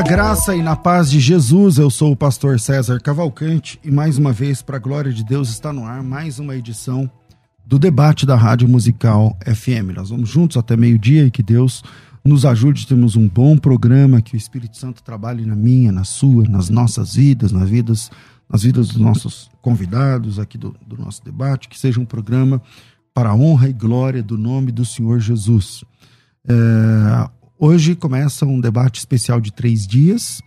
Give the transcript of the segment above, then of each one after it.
Na graça e na paz de Jesus, eu sou o pastor César Cavalcante e mais uma vez, para a glória de Deus, está no ar mais uma edição do debate da Rádio Musical FM. Nós vamos juntos até meio-dia e que Deus nos ajude, temos um bom programa, que o Espírito Santo trabalhe na minha, na sua, nas nossas vidas, nas vidas, nas vidas dos nossos convidados aqui do, do nosso debate, que seja um programa para a honra e glória do nome do Senhor Jesus. É, Hoje começa um debate especial de três dias,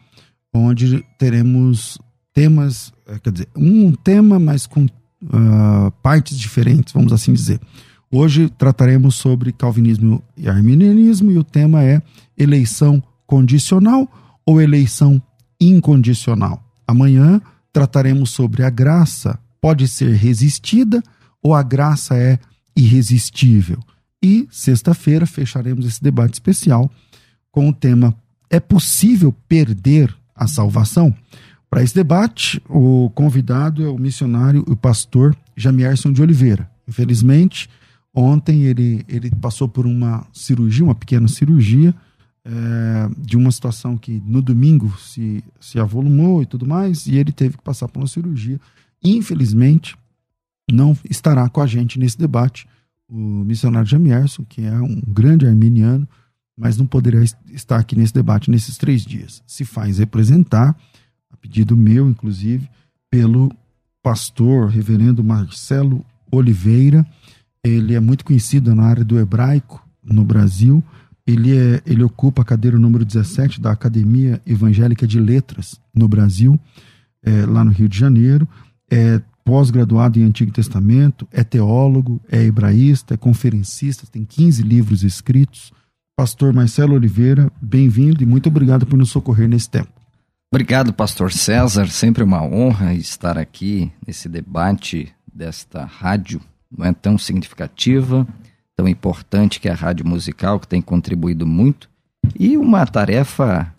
onde teremos temas, eh, quer dizer, um tema, mas com uh, partes diferentes, vamos assim dizer. Hoje trataremos sobre calvinismo e arminianismo e o tema é eleição condicional ou eleição incondicional. Amanhã trataremos sobre a graça pode ser resistida ou a graça é irresistível. E sexta-feira fecharemos esse debate especial com o tema É possível perder a salvação? Para esse debate, o convidado é o missionário e o pastor Jamierson de Oliveira. Infelizmente, ontem ele, ele passou por uma cirurgia, uma pequena cirurgia, é, de uma situação que no domingo se, se avolumou e tudo mais, e ele teve que passar por uma cirurgia. Infelizmente, não estará com a gente nesse debate o missionário Jamierson, que é um grande arminiano, mas não poderá estar aqui nesse debate nesses três dias. Se faz representar, a pedido meu, inclusive, pelo pastor reverendo Marcelo Oliveira. Ele é muito conhecido na área do hebraico no Brasil. Ele, é, ele ocupa a cadeira número 17 da Academia Evangélica de Letras no Brasil, é, lá no Rio de Janeiro. É pós-graduado em Antigo Testamento, é teólogo, é hebraísta, é conferencista, tem 15 livros escritos. Pastor Marcelo Oliveira, bem-vindo e muito obrigado por nos socorrer nesse tempo. Obrigado, Pastor César. Sempre uma honra estar aqui nesse debate desta rádio, não é tão significativa, tão importante que é a rádio musical, que tem contribuído muito, e uma tarefa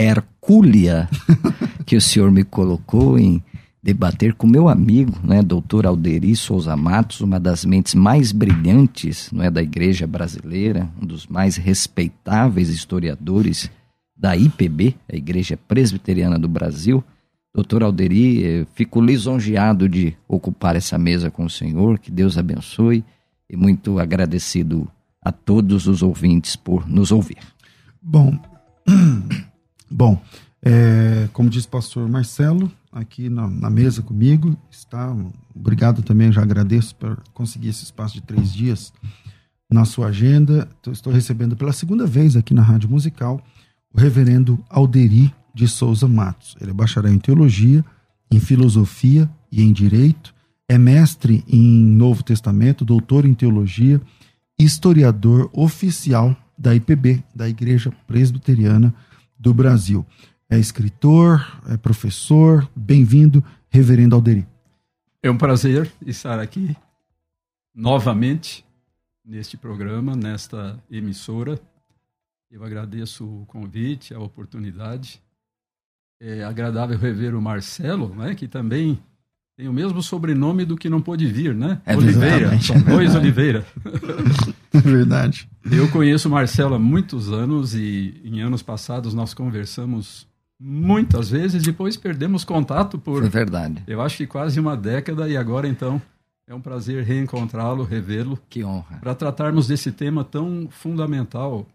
hercúlea que o senhor me colocou em debater com meu amigo, né, doutor Alderi Souza Matos, uma das mentes mais brilhantes não é, da igreja brasileira, um dos mais respeitáveis historiadores da IPB, a Igreja Presbiteriana do Brasil. Doutor Alderi, eh, fico lisonjeado de ocupar essa mesa com o senhor, que Deus abençoe e muito agradecido a todos os ouvintes por nos ouvir. Bom, bom, é, como disse o pastor Marcelo, aqui na, na, mesa comigo. Está, obrigado também, já agradeço por conseguir esse espaço de três dias na sua agenda. Estou recebendo pela segunda vez aqui na Rádio Musical o reverendo Alderi de Souza Matos. Ele é bacharel em teologia, em filosofia e em direito, é mestre em Novo Testamento, doutor em teologia, historiador oficial da IPB, da Igreja Presbiteriana do Brasil é escritor, é professor. Bem-vindo, Reverendo Alderi. É um prazer estar aqui novamente neste programa, nesta emissora. Eu agradeço o convite, a oportunidade. É agradável rever o Marcelo, né, que também tem o mesmo sobrenome do que não pôde vir, né? É Oliveira. São dois Oliveira. É verdade. Eu conheço o Marcelo há muitos anos e em anos passados nós conversamos muitas vezes, depois perdemos contato por. É verdade. Eu acho que quase uma década, e agora então É um prazer reencontrá-lo, revê-lo. Que honra. Para tratarmos desse tema tão fundamental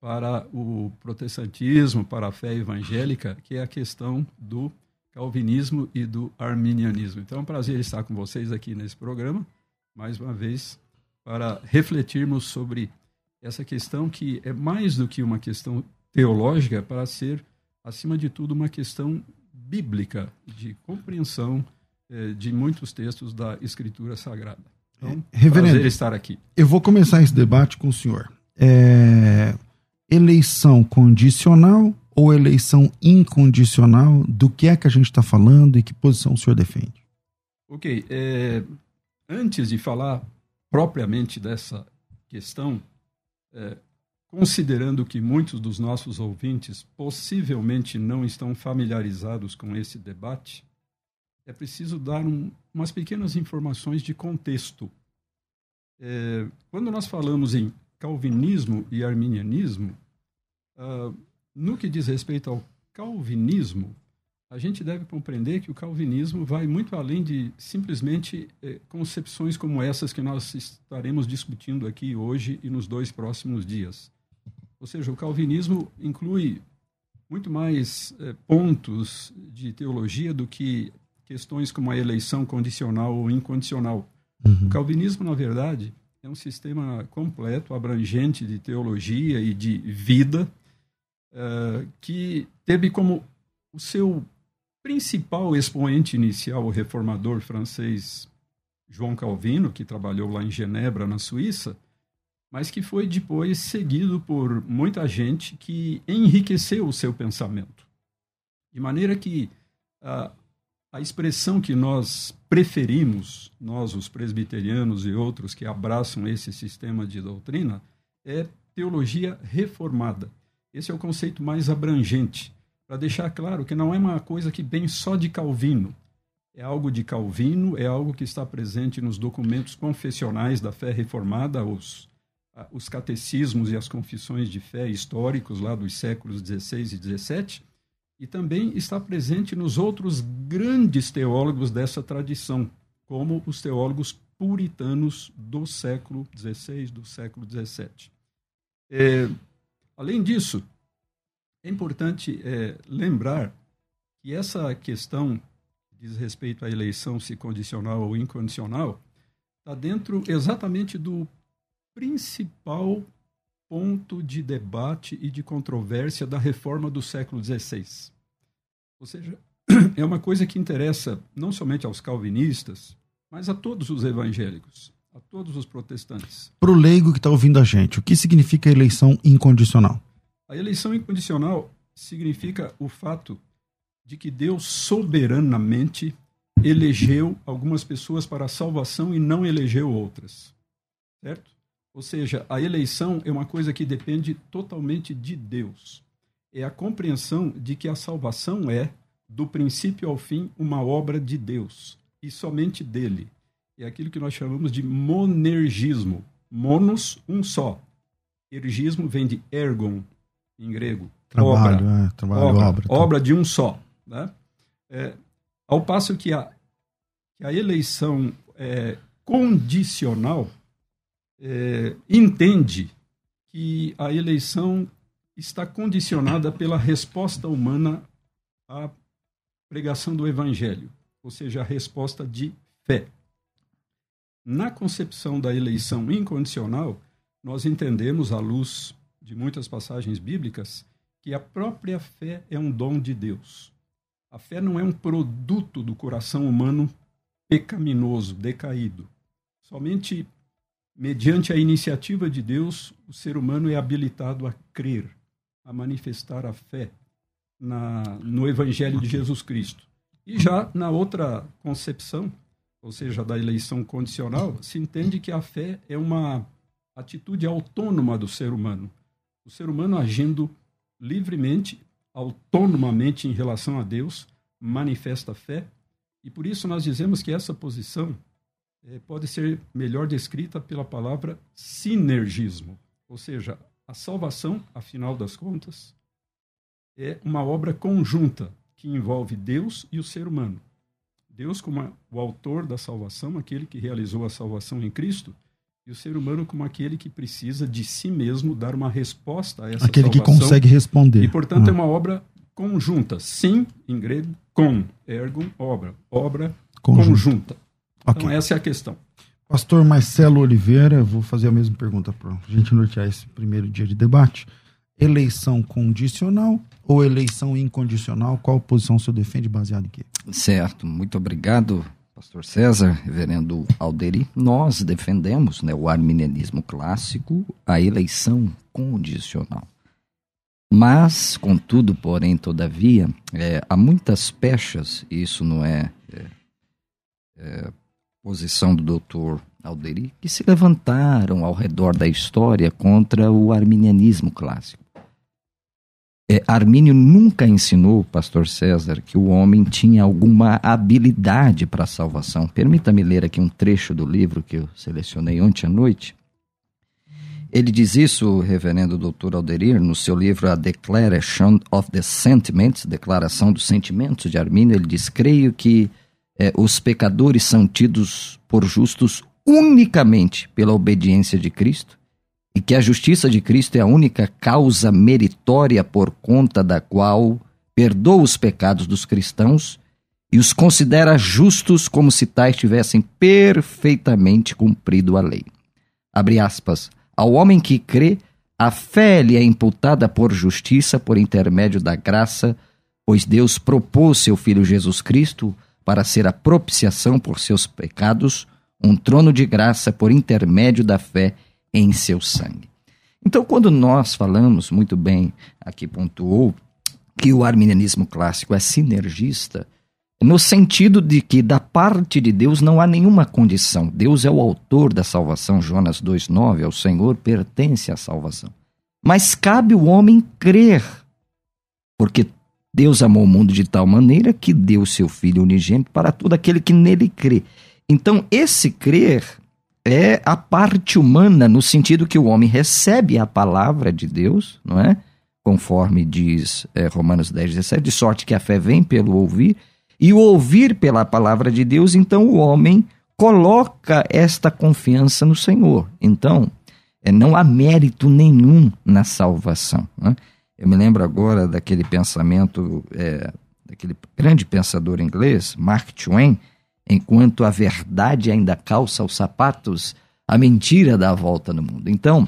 para o protestantismo, para a fé evangélica, que é a questão do calvinismo e do arminianismo. Então é um prazer estar com vocês aqui nesse programa, mais uma vez, para refletirmos sobre essa questão que é mais do que uma questão teológica, para ser, acima de tudo, uma questão bíblica, de compreensão eh, de muitos textos da Escritura Sagrada. Então, É, Reverendo, prazer estar aqui. Eu vou começar esse debate com o senhor. É, eleição condicional ou eleição incondicional? Do que é que a gente está falando e que posição o senhor defende? Ok, é, antes de falar propriamente dessa questão, é, considerando que muitos dos nossos ouvintes possivelmente não estão familiarizados com esse debate, é preciso dar um, umas pequenas informações de contexto. É, quando nós falamos em calvinismo e arminianismo, ah, no que diz respeito ao calvinismo, a gente deve compreender que o calvinismo vai muito além de simplesmente eh, concepções como essas que nós estaremos discutindo aqui hoje e nos dois próximos dias. Ou seja, o calvinismo inclui muito mais eh, pontos de teologia do que questões como a eleição condicional ou incondicional. O calvinismo, na verdade, é um sistema completo, abrangente de teologia e de vida, eh, que teve como o seu principal expoente inicial, o reformador francês João Calvino, que trabalhou lá em Genebra, na Suíça, mas que foi depois seguido por muita gente que enriqueceu o seu pensamento. De maneira que a, a expressão que nós preferimos, nós, os presbiterianos e outros que abraçam esse sistema de doutrina, é teologia reformada. Esse é o conceito mais abrangente para deixar claro que não é uma coisa que vem só de Calvino. É algo de Calvino, é algo que está presente nos documentos confessionais da fé reformada, os, os catecismos e as confissões de fé históricos lá dos séculos XVI e XVII, e também está presente nos outros grandes teólogos dessa tradição, como os teólogos puritanos do século XVI, do século XVII. É, além disso, é importante é, lembrar que essa questão que diz respeito à eleição, se condicional ou incondicional, está dentro exatamente do principal ponto de debate e de controvérsia da reforma do século XVI. Ou seja, é uma coisa que interessa não somente aos calvinistas, mas a todos os evangélicos, a todos os protestantes. Para o leigo que está ouvindo a gente, o que significa eleição incondicional? A eleição incondicional significa o fato de que Deus soberanamente elegeu algumas pessoas para a salvação e não elegeu outras. Certo? Ou seja, a eleição é uma coisa que depende totalmente de Deus. É a compreensão de que a salvação é, do princípio ao fim, uma obra de Deus e somente dele. É aquilo que nós chamamos de monergismo. Monos, um só. Ergismo vem de ergon, em grego. Trabalho, obra, é, trabalho, obra, obra. tá. obra de um só. Né? É, ao passo que a, que a eleição é, condicional é, entende que a eleição está condicionada pela resposta humana à pregação do evangelho, ou seja, a resposta de fé. Na concepção da eleição incondicional, nós entendemos, à luz de muitas passagens bíblicas, que a própria fé é um dom de Deus. A fé não é um produto do coração humano pecaminoso, decaído. Somente mediante a iniciativa de Deus, o ser humano é habilitado a crer, a manifestar a fé na, no Evangelho de Jesus Cristo. E já na outra concepção, ou seja, da eleição condicional, se entende que a fé é uma atitude autônoma do ser humano. O ser humano agindo livremente, autonomamente em relação a Deus, manifesta fé. E por isso nós dizemos que essa posição pode ser melhor descrita pela palavra sinergismo. Ou seja, a salvação, afinal das contas, é uma obra conjunta que envolve Deus e o ser humano. Deus como o autor da salvação, aquele que realizou a salvação em Cristo, e o ser humano como aquele que precisa de si mesmo dar uma resposta a essa aquele salvação. Aquele que consegue responder. E, portanto, ah. é uma obra conjunta. Sim, em grego, com, ergo, obra. Obra Conjunto. conjunta. Okay. Então, essa é a questão. Pastor Marcelo Oliveira, vou fazer a mesma pergunta para a gente nortear esse primeiro dia de debate. Eleição condicional ou eleição incondicional? Qual posição o senhor defende baseado em quê? Certo, muito obrigado, pastor César, reverendo Alderi. Nós defendemos né, o arminianismo clássico, a eleição condicional. Mas, contudo, porém, todavia, é, há muitas pechas, e isso não é, é, é posição do doutor Alderi, que se levantaram ao redor da história contra o arminianismo clássico. É, Armínio nunca ensinou, pastor César, que o homem tinha alguma habilidade para a salvação. Permita-me ler aqui um trecho do livro que eu selecionei ontem à noite. Ele diz isso, reverendo doutor Alderir, no seu livro A Declaration of the Sentiments, Declaração dos Sentimentos de Armínio. Ele diz: Creio que é, os pecadores são tidos por justos unicamente pela obediência de Cristo e que a justiça de Cristo é a única causa meritória por conta da qual perdoa os pecados dos cristãos e os considera justos como se tais tivessem perfeitamente cumprido a lei. Abre aspas. Ao homem que crê, a fé lhe é imputada por justiça por intermédio da graça, pois Deus propôs seu Filho Jesus Cristo para ser a propiciação por seus pecados, um trono de graça por intermédio da fé em seu sangue. Então, quando nós falamos, muito bem, aqui pontuou, que o arminianismo clássico é sinergista, no sentido de que da parte de Deus não há nenhuma condição. Deus é o autor da salvação, Jonas 2,9, ao Senhor pertence a salvação. Mas cabe o homem crer, porque Deus amou o mundo de tal maneira que deu o seu Filho unigênito para todo aquele que nele crê. Então, esse crer é a parte humana, no sentido que o homem recebe a palavra de Deus, não é? Conforme diz é, Romanos 10, 17, de sorte que a fé vem pelo ouvir, e o ouvir pela palavra de Deus, então o homem coloca esta confiança no Senhor. Então, é, não há mérito nenhum na salvação. Não é? Eu me lembro agora daquele pensamento, é, daquele grande pensador inglês, Mark Twain, enquanto a verdade ainda calça os sapatos, a mentira dá a volta no mundo. Então,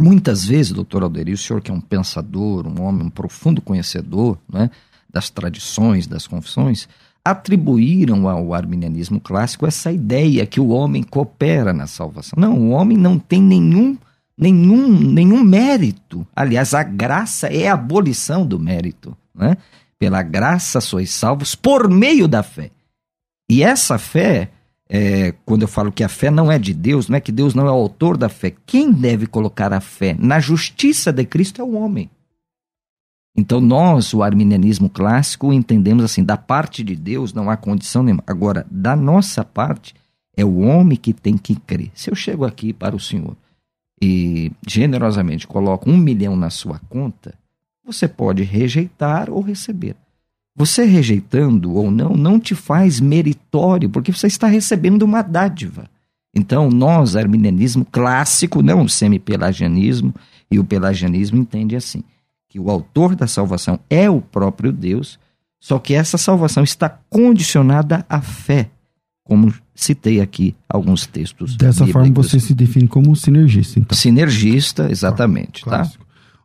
muitas vezes, doutor Alderir, o senhor que é um pensador, um homem, um profundo conhecedor né, das tradições, das confissões, atribuíram ao arminianismo clássico essa ideia que o homem coopera na salvação. Não, o homem não tem nenhum nenhum, nenhum mérito. Aliás, a graça é a abolição do mérito. Né? Pela graça sois salvos por meio da fé. E essa fé, é, quando eu falo que a fé não é de Deus, não é que Deus não é o autor da fé. Quem deve colocar a fé na justiça de Cristo é o homem. Então nós, o arminianismo clássico, entendemos assim, da parte de Deus não há condição nenhuma. Agora, da nossa parte, é o homem que tem que crer. Se eu chego aqui para o Senhor e generosamente coloca um milhão na sua conta, você pode rejeitar ou receber. Você rejeitando ou não, não te faz meritório, porque você está recebendo uma dádiva. Então, nós, arminianismo clássico, não o semi-pelagianismo, e o pelagianismo entende assim, que o autor da salvação é o próprio Deus, só que essa salvação está condicionada à fé como citei aqui alguns textos. Dessa bíblicos. forma você se define como sinergista, então. Sinergista, exatamente, tá?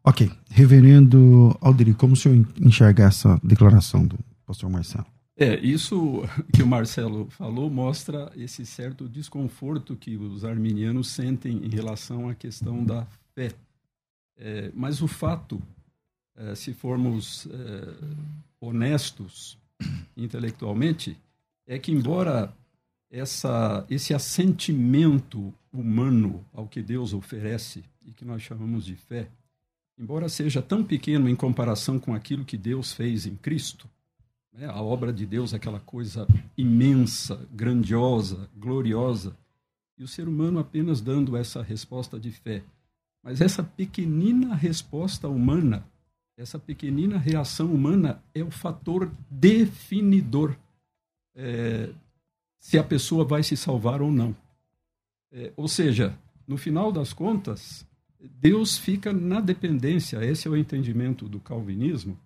Ok. Reverendo Alderi, como o senhor enxerga essa declaração do pastor Marcelo? É, isso que o Marcelo falou mostra esse certo desconforto que os arminianos sentem em relação à questão da fé. É, mas o fato, é, se formos é, honestos intelectualmente, é que, embora essa, esse assentimento humano ao que Deus oferece e que nós chamamos de fé, embora seja tão pequeno em comparação com aquilo que Deus fez em Cristo, né, a obra de Deus, é aquela coisa imensa, grandiosa, gloriosa, e o ser humano apenas dando essa resposta de fé. Mas essa pequenina resposta humana, essa pequenina reação humana é o fator definidor é, se a pessoa vai se salvar ou não. É, ou seja, no final das contas, Deus fica na dependência, esse é o entendimento do calvinismo.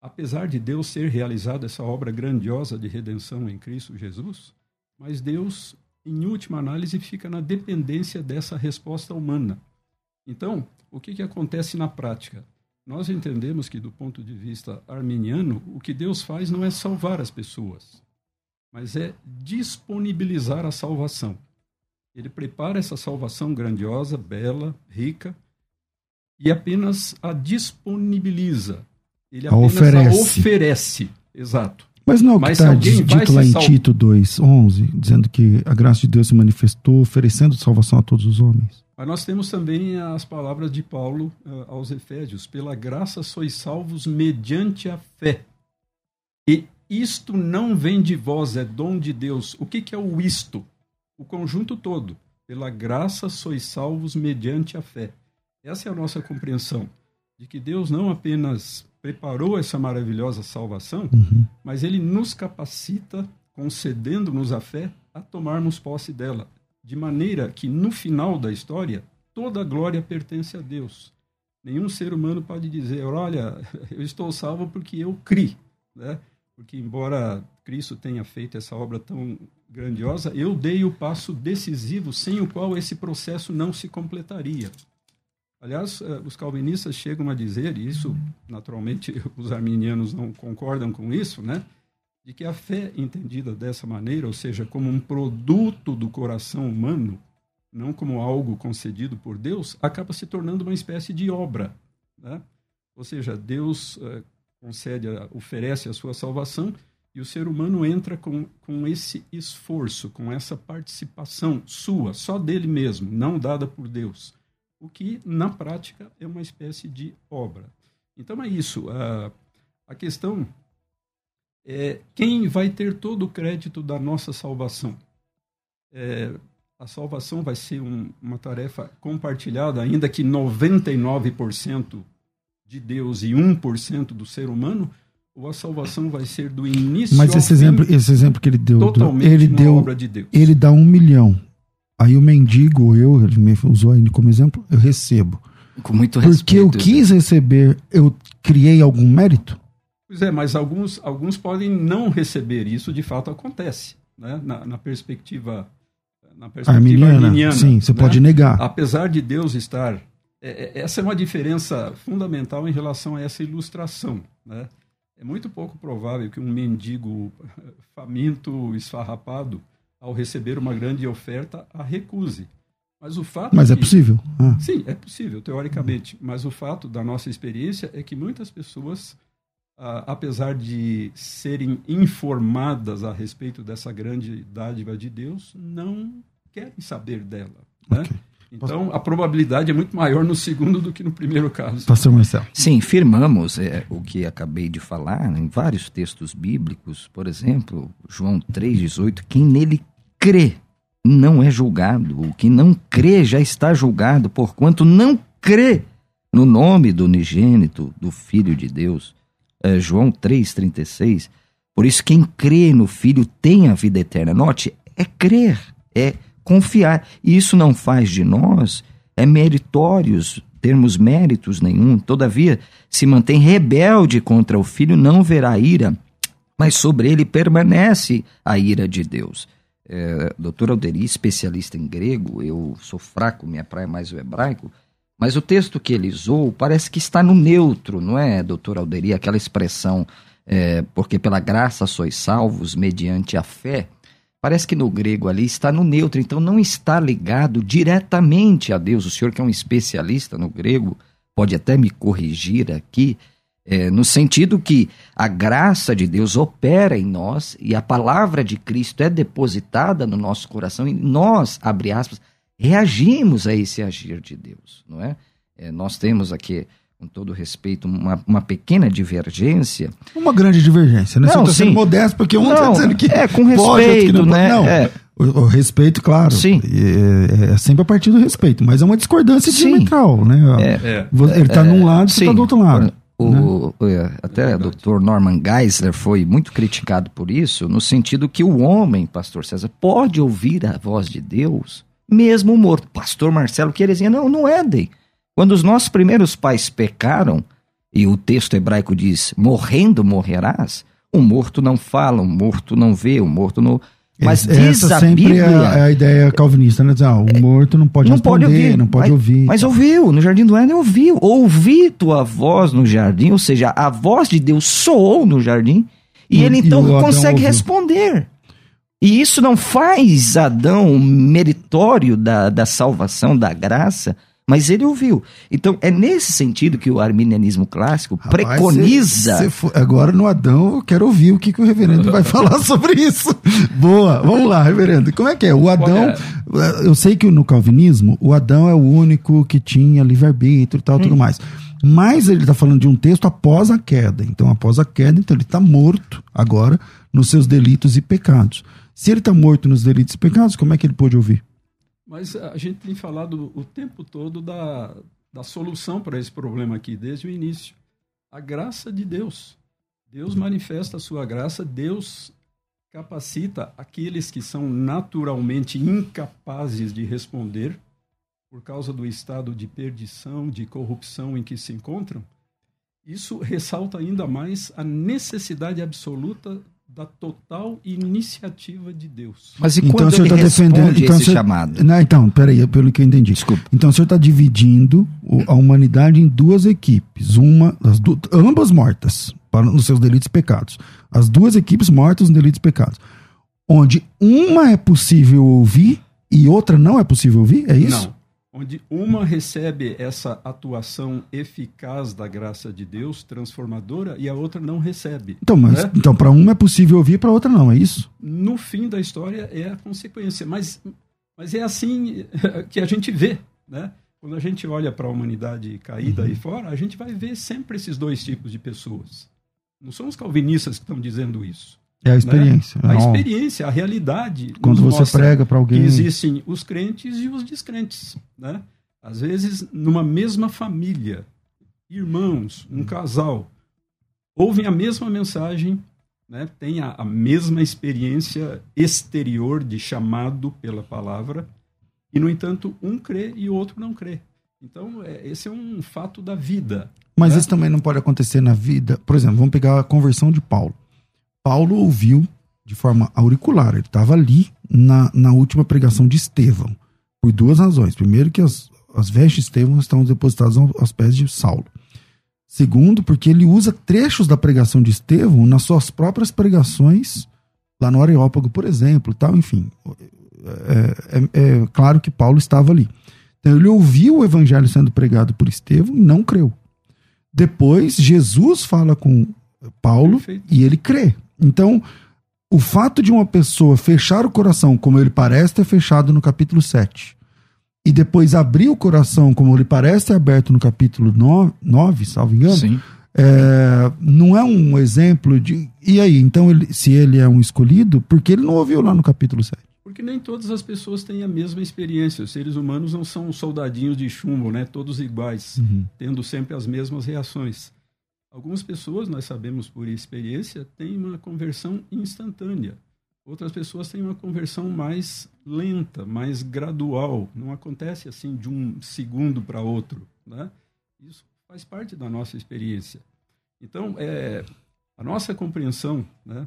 Apesar de Deus ter realizado essa obra grandiosa de redenção em Cristo Jesus, mas Deus, em última análise, fica na dependência dessa resposta humana. Então, o que, que acontece na prática? Nós entendemos que, do ponto de vista arminiano, o que Deus faz não é salvar as pessoas, mas é disponibilizar a salvação. Ele prepara essa salvação grandiosa, bela, rica, e apenas a disponibiliza. Ele apenas a oferece. A oferece. Exato. Mas não é o que está dito lá em sal... Tito 2, 11, dizendo que a graça de Deus se manifestou oferecendo salvação a todos os homens. Mas nós temos também as palavras de Paulo uh, aos Efésios: pela graça sois salvos mediante a fé. E isto não vem de vós, é dom de Deus. O que, que é o isto? O conjunto todo. Pela graça sois salvos mediante a fé. Essa é a nossa compreensão de que Deus não apenas preparou essa maravilhosa salvação, uhum. mas ele nos capacita, concedendo-nos a fé, a tomarmos posse dela de maneira que no final da história toda a glória pertence a Deus. Nenhum ser humano pode dizer, olha, eu estou salvo porque eu criei, né? Porque embora Cristo tenha feito essa obra tão grandiosa, eu dei o passo decisivo sem o qual esse processo não se completaria. Aliás, eh, os calvinistas chegam a dizer, e isso naturalmente os arminianos não concordam com isso, né? de que a fé entendida dessa maneira, ou seja, como um produto do coração humano, não como algo concedido por Deus, acaba se tornando uma espécie de obra. Né? Ou seja, Deus uh, concede, oferece a sua salvação e o ser humano entra com, com esse esforço, com essa participação sua, só dele mesmo, não dada por Deus. O que, na prática, é uma espécie de obra. Então é isso. A, a questão é, quem vai ter todo o crédito da nossa salvação? É, a salvação vai ser um, uma tarefa compartilhada, ainda que 99% de Deus e 1% do ser humano, ou a salvação vai ser do início Mas esse exemplo, esse exemplo que ele deu, totalmente ele deu, obra de Deus. Ele dá um milhão. Aí o mendigo, eu, ele me usou ele como exemplo, eu recebo. Com muito respeito. Porque eu quis receber, eu criei algum mérito? Pois é, mas alguns, alguns podem não receber. Isso de fato acontece, né? na, na perspectiva na perspectiva arminiana, arminiana sim, você né? pode negar. Apesar de Deus estar, é, é, essa é uma diferença fundamental em relação a essa ilustração, né? É muito pouco provável que um mendigo faminto, esfarrapado, ao receber uma grande oferta, a recuse. Mas o fato Mas é possível. Ah. Sim, é possível, teoricamente. Mas o fato da nossa experiência é que muitas pessoas apesar de serem informadas a respeito dessa grande dádiva de Deus, não querem saber dela. Né? Okay. Então, a probabilidade é muito maior no segundo do que no primeiro caso. Pastor Marcelo. Sim, firmamos é, o que acabei de falar né, em vários textos bíblicos. Por exemplo, João 3,18: quem nele crê não é julgado. O que não crê já está julgado, porquanto não crê no nome do unigênito, do Filho de Deus é, João 3,36. Por isso, quem crê no Filho tem a vida eterna. Note, é crer, é confiar. E isso não faz de nós é meritórios, termos méritos nenhum. Todavia, se mantém rebelde contra o Filho, não verá ira, mas sobre ele permanece a ira de Deus. É, doutor Alderi, especialista em grego, eu sou fraco, minha praia é mais o hebraico, mas o texto que ele usou parece que está no neutro, não é, doutor Alderi? Aquela expressão, é, porque pela graça sois salvos mediante a fé. Parece que no grego ali está no neutro, então não está ligado diretamente a Deus. O senhor, que é um especialista no grego, pode até me corrigir aqui, é, no sentido que a graça de Deus opera em nós e a palavra de Cristo é depositada no nosso coração e nós, abre aspas, reagimos a esse agir de Deus, não é? é nós temos aqui, com todo respeito, uma, uma pequena divergência. Uma grande divergência, né? Não, Você está sendo modesto, porque um está dizendo que é com respeito, pode, né? Não, é. O, o, respeito, claro. Sim. É, é, sempre a partir do respeito, mas é uma discordância sim. diametral, né? É. Ele está é, num lado, você está do outro lado. O, isso, é, até o Dr. Norman Geisler foi muito criticado por isso, no sentido que o homem, pastor César, pode ouvir a voz de Deus, mesmo morto. Pastor Marcelo Querezinha, não, não é, Dei. Quando os nossos primeiros pais pecaram, e o texto hebraico diz: morrendo morrerás, o morto não fala, o morto não vê, o morto não. Mas Essa diz a sempre Bíblia. é a ideia calvinista, né? Dizer, ah, o morto não pode não responder, pode ouvir, não pode mas, ouvir. Mas ouviu, no Jardim do Éden ouviu. Ouvi tua voz no jardim, ou seja, a voz de Deus soou no jardim, e, E- ele e então Adão consegue ouviu. responder. E isso não faz Adão meritório da, da salvação, da graça, mas ele ouviu. Então, é nesse sentido que o arminianismo clássico Rapaz, preconiza. cê- cê fo- agora no Adão, eu quero ouvir o que, que o reverendo vai falar sobre isso. Boa, vamos lá, reverendo. Como é que é? O Adão, eu sei que no calvinismo, o Adão é o único que tinha livre-arbítrio e tal, tudo mais. Mas ele está falando de um texto após a queda. Então, após a queda, então ele está morto agora nos seus delitos e pecados. Se ele está morto nos delitos e pecados, como é que ele pôde ouvir? Mas a gente tem falado o tempo todo da, da solução para esse problema aqui, desde o início. A graça de Deus. Deus manifesta a sua graça, Deus capacita aqueles que são naturalmente incapazes de responder por causa do estado de perdição, de corrupção em que se encontram. Isso ressalta ainda mais a necessidade absoluta da total iniciativa de Deus. Mas e Então, quando o senhor ele tá defendendo- então, esse o senhor- chamado? Não, então, peraí, pelo que eu entendi. Desculpa. Então o senhor está dividindo o- a humanidade em duas equipes, uma, as du- ambas mortas para, nos seus delitos e pecados. As duas equipes mortas nos delitos e pecados. Onde uma é possível ouvir e outra não é possível ouvir? É isso? Não. Onde uma recebe essa atuação eficaz da graça de Deus, transformadora, e a outra não recebe. Então, mas, né? então para uma é possível ouvir, para outra não, é isso? No fim da história é a consequência. Mas, mas é assim que a gente vê. Né? Quando a gente olha para a humanidade caída Uhum. aí fora, a gente vai ver sempre esses dois tipos de pessoas. Não são os calvinistas que estão dizendo isso. É a experiência. A Não. experiência, a realidade. Quando você prega para alguém. existem os crentes e os descrentes, né? Às vezes, numa mesma família, irmãos, um casal, ouvem a mesma mensagem, né? Têm a, a mesma experiência exterior de chamado pela palavra, e, no entanto, um crê e o outro não crê. Então, é, esse é um fato da vida. Mas né? isso também não pode acontecer na vida. Por exemplo, vamos pegar a conversão de Paulo. Paulo ouviu de forma auricular, ele estava ali na, na última pregação de Estevão, por duas razões. Primeiro, que as, as vestes de Estevão estão depositadas ao- aos pés de Saulo. Segundo, porque ele usa trechos da pregação de Estevão nas suas próprias pregações, lá no Areópago, por exemplo, tal, enfim. É, é- é claro que Paulo estava ali. Então, ele ouviu o evangelho sendo pregado por Estevão e não creu. Depois, Jesus fala com Paulo Perfeito. e ele crê. Então, o fato de uma pessoa fechar o coração, como ele parece ter fechado no capítulo 7, e depois abrir o coração, como ele parece ter aberto no capítulo 9, 9 salvo engano, Sim. é, não é um exemplo de. E aí, então, ele, se ele é um escolhido, porque ele não ouviu lá no capítulo 7? Porque nem todas as pessoas têm a mesma experiência. Os seres humanos não são soldadinhos de chumbo, né? Todos iguais, tendo sempre as mesmas reações. Algumas pessoas, nós sabemos por experiência, têm uma conversão instantânea. Outras pessoas têm uma conversão mais lenta, mais gradual. Não acontece assim de um segundo para outro, né? Isso faz parte da nossa experiência. Então, é, a nossa compreensão, né?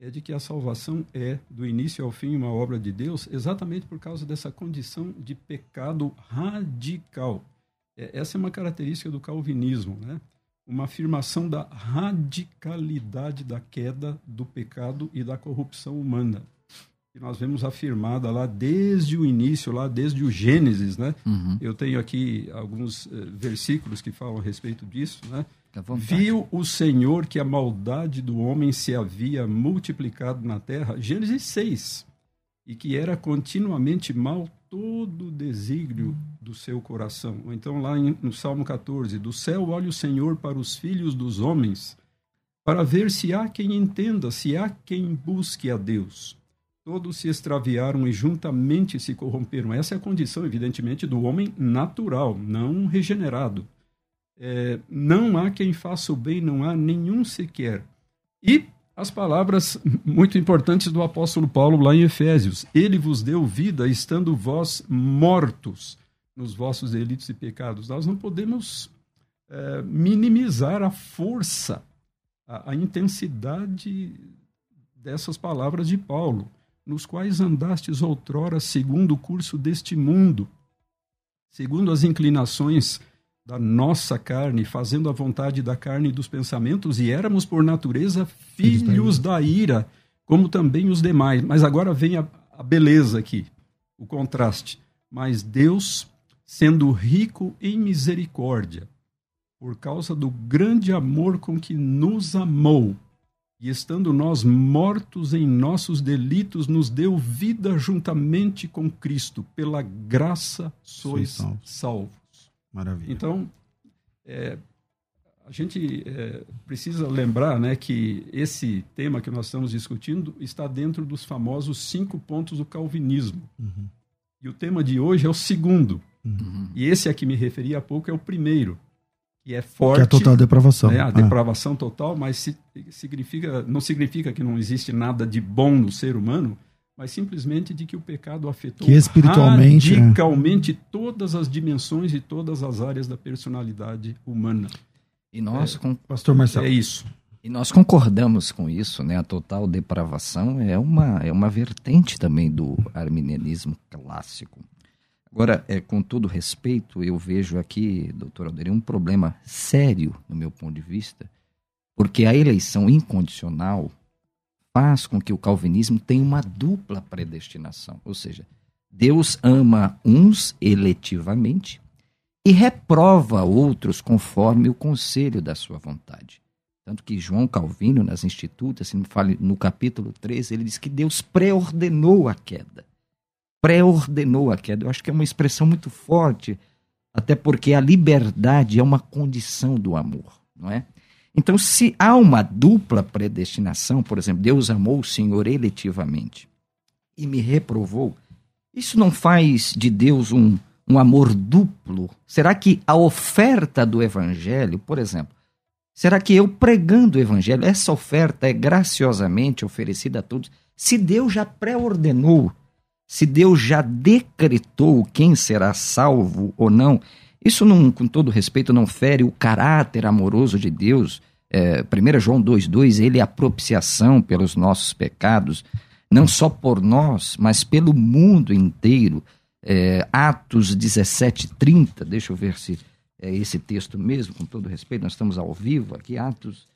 é de que a salvação é, do início ao fim, uma obra de Deus, exatamente por causa dessa condição de pecado radical. É, essa é uma característica do calvinismo, né? Uma afirmação da radicalidade da queda do pecado e da corrupção humana. Que nós vemos afirmada lá desde o início, lá desde o Gênesis. Né? Uhum. Eu tenho aqui alguns eh, versículos que falam a respeito disso. Né? Viu o Senhor que a maldade do homem se havia multiplicado na terra, Gênesis 6, e que era continuamente mal todo o desígnio do seu coração. Ou então lá em- no Salmo 14, do céu olha o Senhor para os filhos dos homens, para ver se há quem entenda, se há quem busque a Deus. Todos se extraviaram e juntamente se corromperam. Essa é a condição, evidentemente, do homem natural, não regenerado é, não há quem faça o bem, não há nenhum sequer. E as palavras muito importantes do apóstolo Paulo lá em Efésios: Ele vos deu vida, estando vós mortos nos vossos delitos e pecados. Nós não podemos é, minimizar a força, a, a intensidade dessas palavras de Paulo, nos quais andastes outrora segundo o curso deste mundo, segundo as inclinações da nossa carne, fazendo a vontade da carne e dos pensamentos, e éramos por natureza filhos da ira, como também os demais. Mas agora vem a, a beleza aqui, o contraste. Mas Deus, sendo rico em misericórdia, por causa do grande amor com que nos amou, e estando nós mortos em nossos delitos, nos deu vida juntamente com Cristo. Pela graça sois salvos. salvos. Maravilha. Então, é, a gente é, precisa lembrar né, que esse tema que nós estamos discutindo está dentro dos famosos cinco pontos do calvinismo. Uhum. E o tema de hoje é o segundo. Uhum. E esse a que me referi há pouco é o primeiro, que é forte. Que é a total depravação. Né, a ah. depravação total, mas se, significa, não significa que não existe nada de bom no ser humano, mas simplesmente de que o pecado afetou que espiritualmente, é. radicalmente é. todas as dimensões e todas as áreas da personalidade humana. E nós, é, com... Pastor Marcelo. É isso. E nós concordamos com isso, né? A total depravação é uma, é uma vertente também do arminianismo clássico. Agora, é, com todo respeito, eu vejo aqui, doutor Alderir, um problema sério, no meu ponto de vista, porque a eleição incondicional faz com que o calvinismo tenha uma dupla predestinação. Ou seja, Deus ama uns eletivamente e reprova outros conforme o conselho da sua vontade. Tanto que João Calvino, nas Institutas, no capítulo 13, ele diz que Deus preordenou a queda. Preordenou a queda. Eu acho que é uma expressão muito forte, até porque a liberdade é uma condição do amor, não é? Então, se há uma dupla predestinação, por exemplo, Deus amou o Senhor eletivamente e me reprovou, isso não faz de Deus um, um amor duplo? Será que a oferta do Evangelho, por exemplo, será que eu pregando o Evangelho, essa oferta é graciosamente oferecida a todos? Se Deus já pré-ordenou, se Deus já decretou quem será salvo ou não, isso, não, com todo respeito, não fere o caráter amoroso de Deus é, 1 João 2,2, ele é a propiciação pelos nossos pecados, não só por nós, mas pelo mundo inteiro. É, Atos 17,30, deixa eu ver se é esse texto mesmo, com todo respeito, nós estamos ao vivo aqui, Atos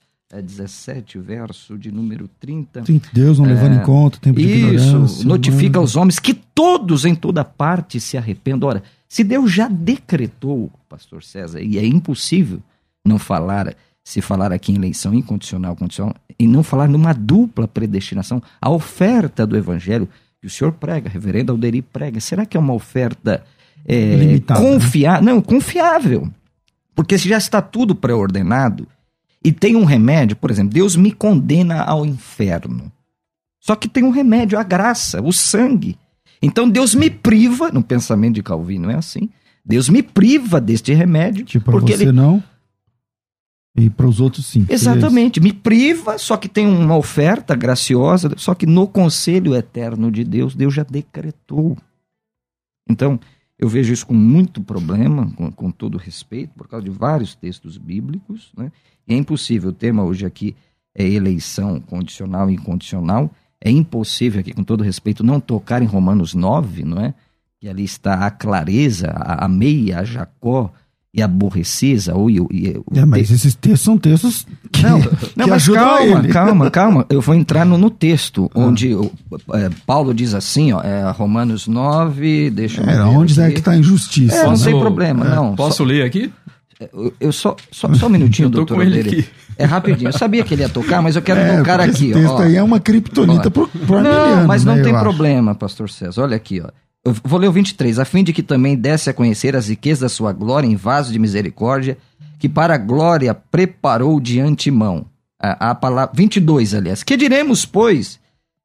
17, verso de número 30. Sim, Deus não é, levando em conta o tempo de Isso, notifica aos homens que todos em toda parte se arrependam. Ora, se Deus já decretou, pastor César, e é impossível não falar se falar aqui em eleição incondicional, condicional, e não falar numa dupla predestinação, a oferta do evangelho que o senhor prega, reverendo Alderi prega, será que é uma oferta é, confiável? Né? Não, confiável. Porque se já está tudo pré-ordenado e tem um remédio, por exemplo, Deus me condena ao inferno. Só que tem um remédio, a graça, o sangue. Então Deus me priva, no pensamento de Calvino é assim, Deus me priva deste remédio. Tipo, porque você ele, não. E para os outros, sim. Exatamente. Me priva, só que tem uma oferta graciosa, só que no conselho eterno de Deus, Deus já decretou. Então, eu vejo isso com muito problema, com, com todo respeito, por causa de vários textos bíblicos. Né? É impossível, o tema hoje aqui é eleição condicional e incondicional. É impossível aqui, com todo respeito, não tocar em Romanos 9, não é? Que ali está a clareza, a, a meia, a Jacó, e aborrecida ou e, e, é, mas esses textos são textos que, não, não mas calma, ele. calma, calma. Eu vou entrar no, no texto ah. onde é, Paulo diz assim, ó, é, Romanos 9, deixa eu é, onde é que está a injustiça? É, não tem problema, é. não. Posso só, ler aqui? É, eu, eu só, só, só um minutinho, eu doutor. Com ele aqui. É rapidinho. Eu sabia que ele ia tocar, mas eu quero é, tocar aqui. Esse texto ó, aí é uma criptonita pro, pro Não, mas não né, tem problema, pastor César. Olha aqui, ó. Vou ler o 23. A fim de que também desse a conhecer as riquezas da sua glória em vaso de misericórdia, que para a glória preparou de antemão. A, a palavra 22, aliás. Que diremos, pois,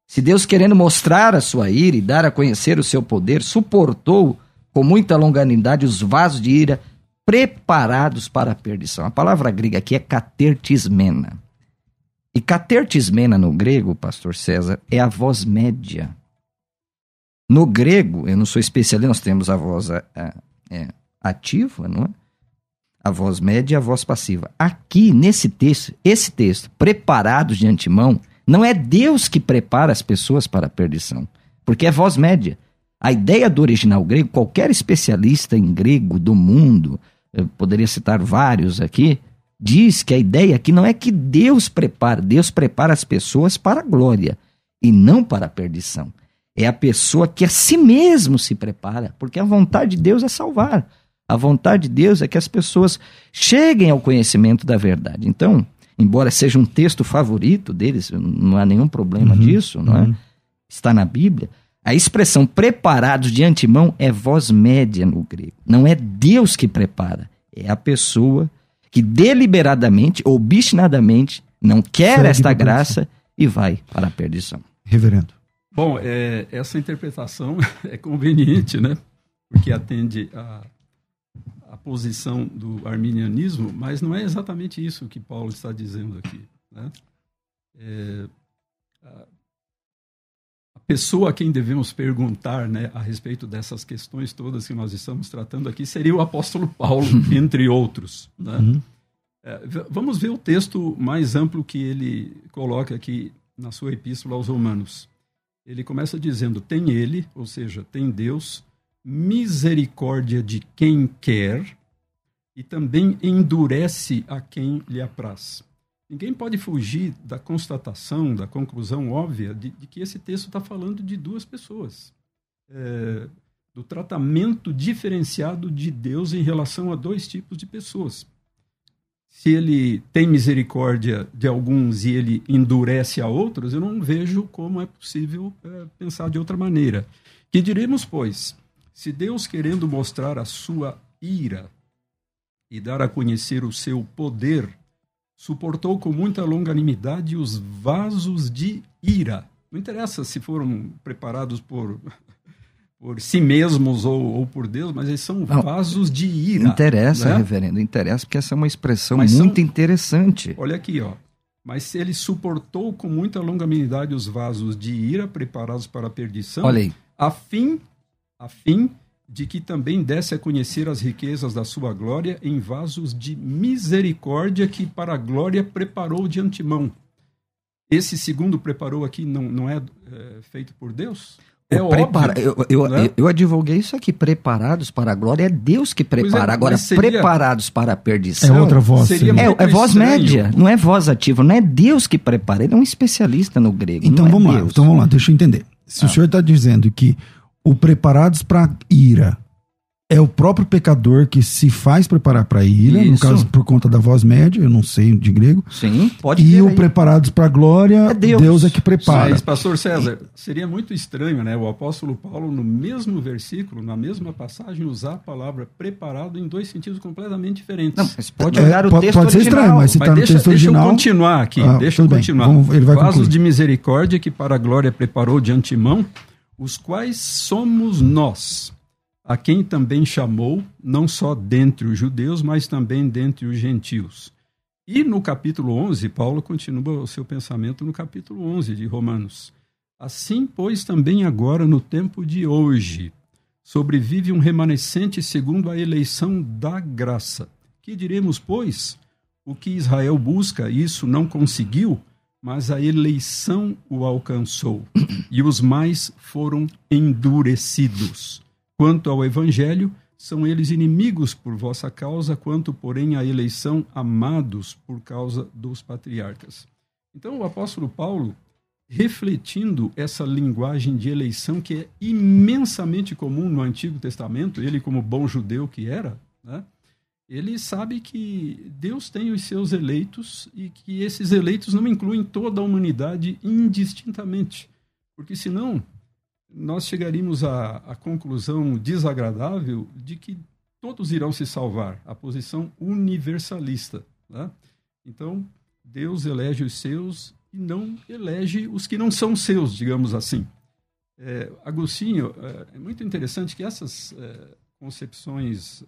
se Deus querendo mostrar a sua ira e dar a conhecer o seu poder, suportou com muita longanimidade os vasos de ira preparados para a perdição. A palavra grega aqui é catertismena. E catertismena no grego, pastor César, é a voz média. No grego, eu não sou especialista, nós temos a voz a, a, é, ativa, não é? A voz média e a voz passiva. Aqui, nesse texto, esse texto, preparados de antemão, não é Deus que prepara as pessoas para a perdição, porque é voz média. A ideia do original grego, qualquer especialista em grego do mundo, eu poderia citar vários aqui, diz que a ideia aqui não é que Deus prepara, Deus prepara as pessoas para a glória e não para a perdição. É a pessoa que a si mesmo se prepara, porque a vontade de Deus é salvar. A vontade de Deus é que as pessoas cheguem ao conhecimento da verdade. Então, embora seja um texto favorito deles, não há nenhum problema uhum, disso, não é? uhum. é? Está na Bíblia. A expressão preparados de antemão é voz média no grego. Não é Deus que prepara, é a pessoa que deliberadamente, obstinadamente, não quer Segue esta graça e vai para a perdição. Reverendo. Bom, é, essa interpretação é conveniente, né? Porque atende a, a posição do arminianismo, mas não é exatamente isso que Paulo está dizendo aqui. Né? É, a, a pessoa a quem devemos perguntar né, a respeito dessas questões todas que nós estamos tratando aqui seria o apóstolo Paulo, entre outros. Né? Uhum. É, vamos ver o texto mais amplo que ele coloca aqui na sua epístola aos Romanos ele começa dizendo: tem ele, ou seja, tem Deus, misericórdia de quem quer e também endurece a quem lhe apraz. Ninguém pode fugir da constatação, da conclusão óbvia de, de que esse texto está falando de duas pessoas. É, do tratamento diferenciado de Deus em relação a dois tipos de pessoas se ele tem misericórdia de alguns e ele endurece a outros, eu não vejo como é possível é, pensar de outra maneira. Que diremos, pois, se Deus, querendo mostrar a sua ira e dar a conhecer o seu poder, suportou com muita longanimidade os vasos de ira. Não interessa se foram preparados por por si mesmos ou, ou por Deus, mas eles são Não, vasos de ira. Interessa, né? reverendo, interessa, porque essa é uma expressão mas muito são, interessante. Olha aqui, ó. Mas ele suportou com muita longanimidade os vasos de ira preparados para a perdição, olha aí. a fim, a fim de que também desse a conhecer as riquezas da sua glória em vasos de misericórdia que para a glória preparou de antemão. Esse segundo preparou aqui não, não é, é feito por Deus? É prepara... óbvio, eu, eu, né? eu, advoguei isso aqui. Preparados para a glória é Deus que é, prepara. É, Agora, seria... preparados para a perdição. É outra voz. Seria é, é, voz média, não é voz ativa. Não é Deus que prepara. Ele é um especialista no grego. Então é vamos lá. Então vamos lá, deixa eu entender. Se ah. o senhor está dizendo que o preparados para ira é o próprio pecador que se faz preparar para a ira, Isso. no caso por conta da voz média, eu não sei de grego. Sim, pode E o aí. preparados para a glória, é Deus. Deus. é que prepara. Mas, pastor César, seria muito estranho, né, o apóstolo Paulo no mesmo versículo, na mesma passagem usar a palavra preparado em dois sentidos completamente diferentes. Não, mas pode olhar é, o texto pode ser original. estranho, mas se está no deixa, texto deixa original... eu continuar aqui, ah, deixa eu continuar. Vamos, ele vai Vasos concluir. de misericórdia que para a glória preparou de antemão, os quais somos nós a quem também chamou, não só dentre os judeus, mas também dentre os gentios. E no capítulo 11, Paulo continua o seu pensamento no capítulo 11 de Romanos. Assim, pois, também agora, no tempo de hoje, sobrevive um remanescente segundo a eleição da graça. Que diremos, pois? O que Israel busca, isso não conseguiu, mas a eleição o alcançou, e os mais foram endurecidos. Quanto ao evangelho, são eles inimigos por vossa causa, quanto, porém, a eleição amados por causa dos patriarcas. Então, o apóstolo Paulo, refletindo essa linguagem de eleição que é imensamente comum no Antigo Testamento, ele, como bom judeu que era, né, ele sabe que Deus tem os seus eleitos e que esses eleitos não incluem toda a humanidade indistintamente. Porque senão nós chegaríamos à, à conclusão desagradável de que todos irão se salvar, a posição universalista. Né? Então, Deus elege os seus e não elege os que não são seus, digamos assim. É, Agostinho, é, é muito interessante que essas é, concepções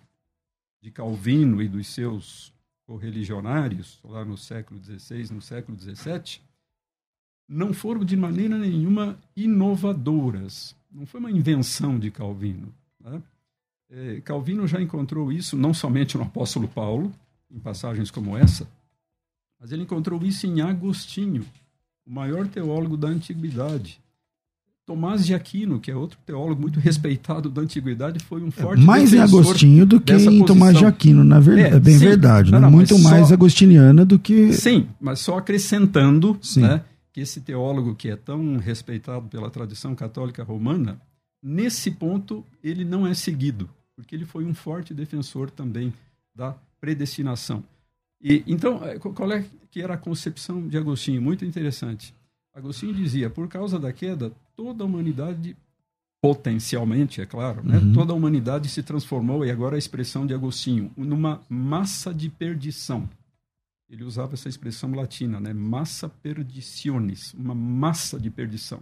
de Calvino e dos seus correligionários, lá no século XVI, no século XVII, não foram de maneira nenhuma inovadoras. Não foi uma invenção de Calvino. Né? É, Calvino já encontrou isso não somente no apóstolo Paulo, em passagens como essa, mas ele encontrou isso em Agostinho, o maior teólogo da antiguidade. Tomás de Aquino, que é outro teólogo muito respeitado da antiguidade, foi um é, forte é, Mais em Agostinho do que em Tomás de Aquino, na verdade. É, é bem sim, verdade. Não, né? não, muito mais só, agostiniana do que. Sim, mas só acrescentando né, que esse teólogo que é tão respeitado pela tradição católica romana, nesse ponto ele não é seguido, porque ele foi um forte defensor também da predestinação. E então, é, qual é que era a concepção de Agostinho? Muito interessante. Agostinho dizia: por causa da queda, toda a humanidade, potencialmente, é claro, né? Uhum. toda a humanidade se transformou, e agora a expressão de Agostinho, numa massa de perdição. Ele usava essa expressão latina, né? massa perdicionis, uma massa de perdição.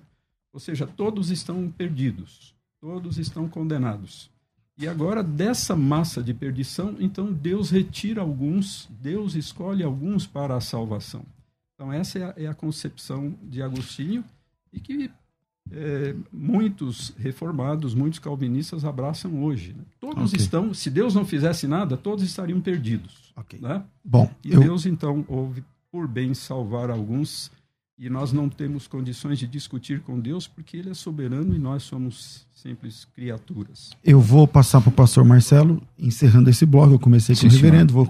Ou seja, todos estão perdidos, todos estão condenados. E agora, dessa massa de perdição, então Deus retira alguns, Deus escolhe alguns para a salvação. Então, essa é a, é a concepção de Agostinho e que é, muitos reformados, muitos calvinistas abraçam hoje. Né? Todos okay. estão, se Deus não fizesse nada, todos estariam perdidos. Okay. Né? Bom, e eu... Deus, então, houve por bem salvar alguns e nós não temos condições de discutir com Deus porque Ele é soberano e nós somos simples criaturas. Eu vou passar para o pastor Marcelo, encerrando esse bloco. Eu comecei com Sim, o reverendo, vou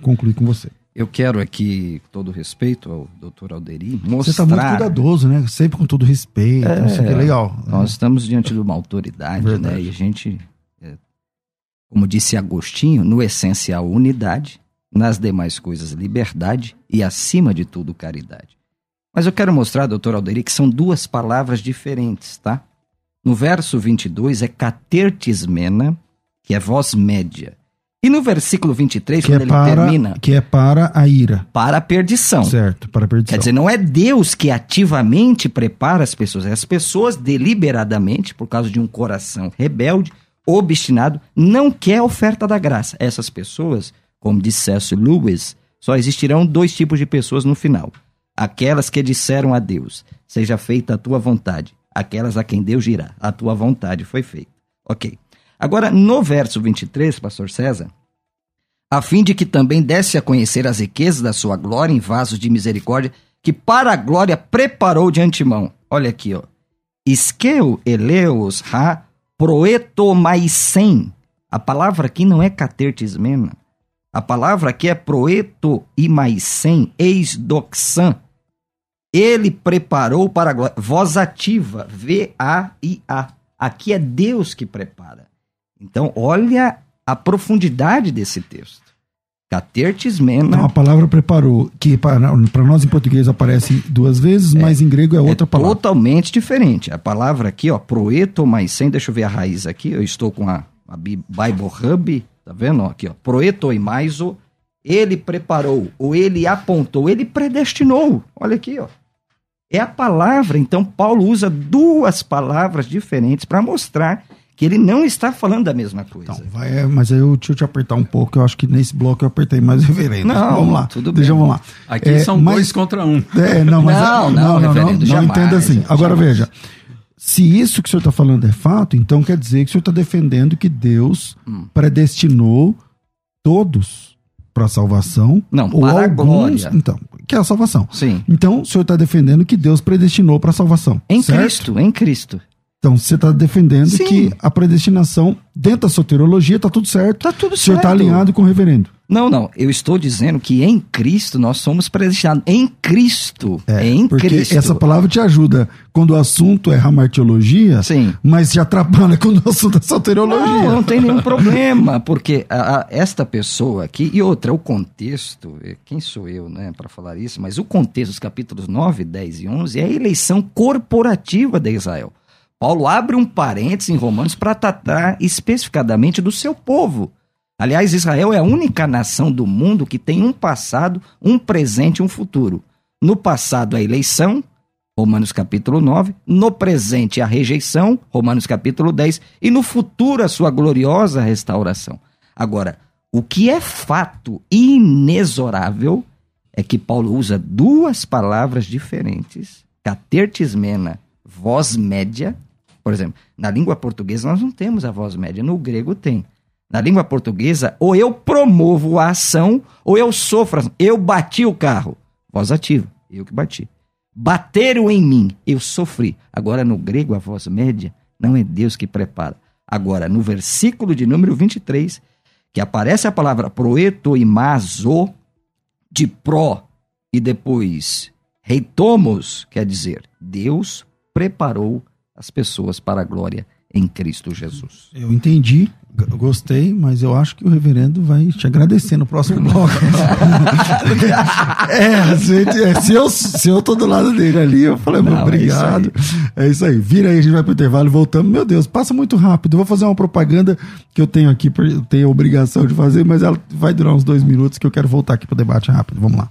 concluir com você. Eu quero aqui, com todo respeito ao doutor Alderi, mostrar... Você está muito cuidadoso, né? Sempre com todo respeito, é, isso aqui é legal. Nós estamos diante de uma autoridade, né? Verdade. né? E a gente, é, como disse Agostinho, no essencial unidade, nas demais coisas liberdade e acima de tudo caridade. Mas eu quero mostrar, doutor Alderi, que são duas palavras diferentes, tá? No verso 22 é catertismena, que é voz média. E no versículo 23, que quando é ele para, termina. Que é para a ira. Para a perdição. Certo, para a perdição. Quer dizer, não é Deus que ativamente prepara as pessoas, é as pessoas deliberadamente, por causa de um coração rebelde, obstinado, não quer a oferta da graça. Essas pessoas, como disse Lewis, só existirão dois tipos de pessoas no final: aquelas que disseram a Deus, seja feita a tua vontade, aquelas a quem Deus dirá, a tua vontade foi feita. Ok. Agora, no verso 23, pastor César, a fim de que também desse a conhecer as riquezas da sua glória em vasos de misericórdia, que para a glória preparou de antemão. Olha aqui, ó. Ischeu eleus ha proetomaisen. A palavra aqui não é catertismena. A palavra aqui é proeto e maisen, eis doxan. Ele preparou para a glória. Voz ativa, V-A-I-A. Aqui é Deus que prepara. Então, olha a profundidade desse texto. Catertismena. Então, a palavra preparou, que para, nós em português aparece duas vezes, é, mas em grego é outra é palavra. Totalmente diferente. A palavra aqui, ó, proeto mais sem, deixa eu ver a raiz aqui, eu estou com a, a Bible Hub, tá vendo? Aqui, ó, proeto e mais o, ele preparou, ou ele apontou, ele predestinou. Olha aqui, ó. É a palavra, então Paulo usa duas palavras diferentes para mostrar que ele não está falando da mesma coisa. Então, vai, é, mas aí eu, deixa eu te apertar um pouco, eu acho que nesse bloco eu apertei mais reverendo. Não, vamos lá. Tudo bem. Deixa, vamos lá. Aqui é, são mas, dois contra um. É, não, mas, não, não, não, não, não, não entenda assim. Agora jamais. veja, se isso que o senhor está falando é fato, então quer dizer que o senhor está defendendo que Deus hum. predestinou todos para a salvação. Não, ou para alguns, a glória. Então, que é a salvação. Sim. Então, o senhor está defendendo que Deus predestinou para a salvação. Em certo? Cristo, em Cristo. Então, você está defendendo Sim. que a predestinação, dentro da soterologia, está tudo certo. Está tudo certo. O senhor está alinhado com o reverendo. Não, não. Eu estou dizendo que em Cristo nós somos predestinados. Em Cristo. É, em porque Cristo. essa palavra te ajuda quando o assunto é ramartiologia, Sim. mas te atrapalha quando o assunto é soteriologia. Não, não tem nenhum problema, porque a, a, esta pessoa aqui, e outra, o contexto, eh, quem sou eu, né, para falar isso, mas o contexto dos capítulos 9, 10 e 11 é a eleição corporativa de Israel. Paulo abre um parênteses em Romanos para tratar especificadamente do seu povo. Aliás, Israel é a única nação do mundo que tem um passado, um presente e um futuro. No passado, a eleição, Romanos capítulo 9, no presente, a rejeição, Romanos capítulo 10, e no futuro, a sua gloriosa restauração. Agora, O que é fato inexorável é que Paulo usa duas palavras diferentes, catertismena, voz média. Por exemplo, na língua portuguesa nós não temos a voz média, no grego tem. Na língua portuguesa, ou eu promovo a ação, ou eu sofro. a ação. Eu bati o carro. Voz ativa, eu que bati. Bateram em mim, eu sofri. Agora, no grego, a voz média não é Deus que prepara. Agora, no versículo de número 23, que aparece a palavra proeto e maso, de pró e depois reitomos, quer dizer, Deus preparou as pessoas para a glória em Cristo Jesus. Eu entendi, gostei, mas eu acho que o reverendo vai te agradecer no próximo bloco. é, se, é, se eu, se eu tô do lado dele ali, eu falei, Não, é obrigado. É isso, aí. Vira aí, a gente vai pro intervalo e voltamos. Meu Deus, passa muito rápido. Eu vou fazer uma propaganda que eu tenho aqui, eu tenho a obrigação de fazer, mas ela vai durar uns dois minutos que eu quero voltar aqui pro debate rápido. Vamos lá.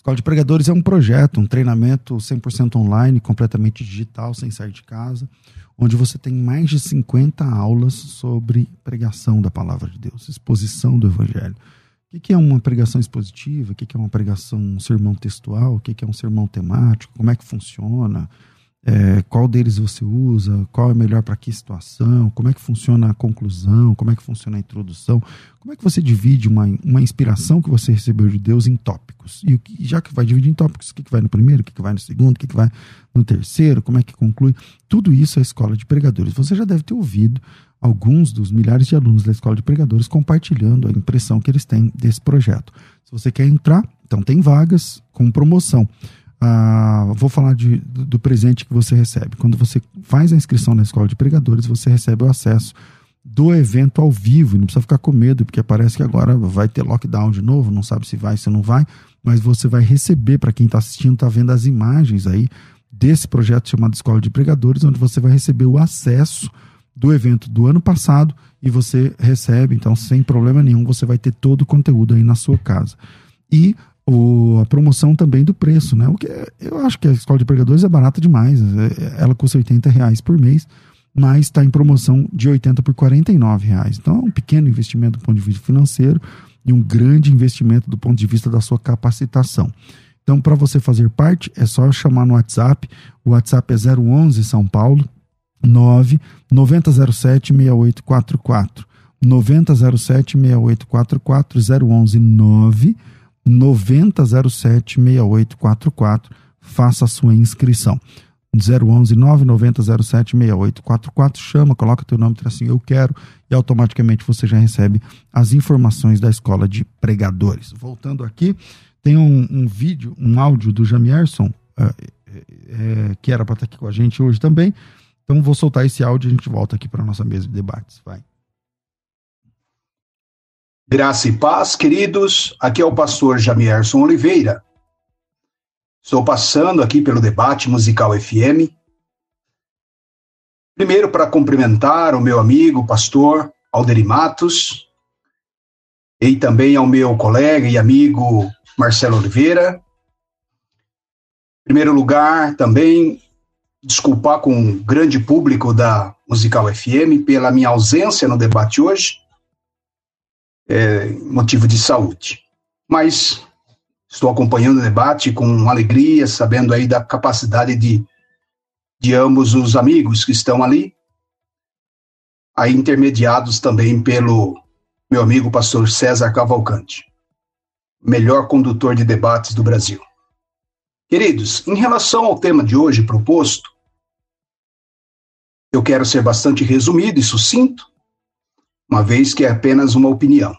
Escola de Pregadores é um projeto, um treinamento 100% online, completamente digital, sem sair de casa, onde você tem mais de 50 aulas sobre pregação da palavra de Deus, exposição do Evangelho. O que é uma pregação expositiva? O que é uma pregação, um sermão textual? O que é um sermão temático? Como é que funciona? É, qual deles você usa, qual é melhor para que situação, como é que funciona a conclusão, como é que funciona a introdução, como é que você divide uma, uma inspiração que você recebeu de Deus em tópicos. E o que- já que vai dividir em tópicos, o que, que vai no primeiro, o que, que vai no segundo, o que, que vai no terceiro, como é que conclui. Tudo isso é a escola de pregadores. Você já deve ter ouvido alguns dos milhares de alunos da escola de pregadores compartilhando a impressão que eles têm desse projeto. Se você quer entrar, então tem vagas com promoção. Ah, vou falar de, do presente que você recebe. Quando você faz a inscrição na escola de pregadores, você recebe o acesso do evento ao vivo. Não precisa ficar com medo, porque parece que agora vai ter lockdown de novo, não sabe se vai, se não vai, mas você vai receber, para quem está assistindo, está vendo as imagens aí desse projeto chamado Escola de Pregadores, onde você vai receber o acesso do evento do ano passado e você recebe, então, sem problema nenhum, você vai ter todo o conteúdo aí na sua casa. E o, a promoção também do preço, né? O que é- eu acho que a escola de pregadores é barata demais. é- Ela custa 80 reais por mês, mas está em promoção de 80 por 49 reais. Então é um pequeno investimento do ponto de vista financeiro e um grande investimento do ponto de vista da sua capacitação. Então, para você fazer parte, é só chamar no WhatsApp. O WhatsApp é 011 São Paulo 9 9007 6844. 9007 6844 011 9 9007 6844. Faça a sua inscrição. 011 99007 6844. Chama, coloca teu nome, assim, eu quero, e automaticamente você já recebe as informações da escola de pregadores. Voltando aqui, tem um, um vídeo, um áudio do Jamierson, eh, eh, que era para estar aqui com a gente hoje também. Então vou soltar esse áudio e a gente volta aqui para nossa mesa de debates. Vai. Graça e paz, queridos. Aqui é o pastor Jamierson Oliveira. Estou passando aqui pelo debate musical FM. Primeiro, para cumprimentar o meu amigo, pastor Alderi Matos, e também ao meu colega e amigo Marcelo Oliveira. Em primeiro lugar, também desculpar com o grande público da Musical FM pela minha ausência no debate hoje é, motivo de saúde. Mas estou acompanhando o debate com alegria, sabendo aí da capacidade de, de ambos os amigos que estão ali. aí intermediados também pelo meu amigo pastor César Cavalcante, melhor condutor de debates do Brasil. Queridos, em relação ao tema de hoje proposto, eu quero ser bastante resumido e sucinto, uma vez que é apenas uma opinião.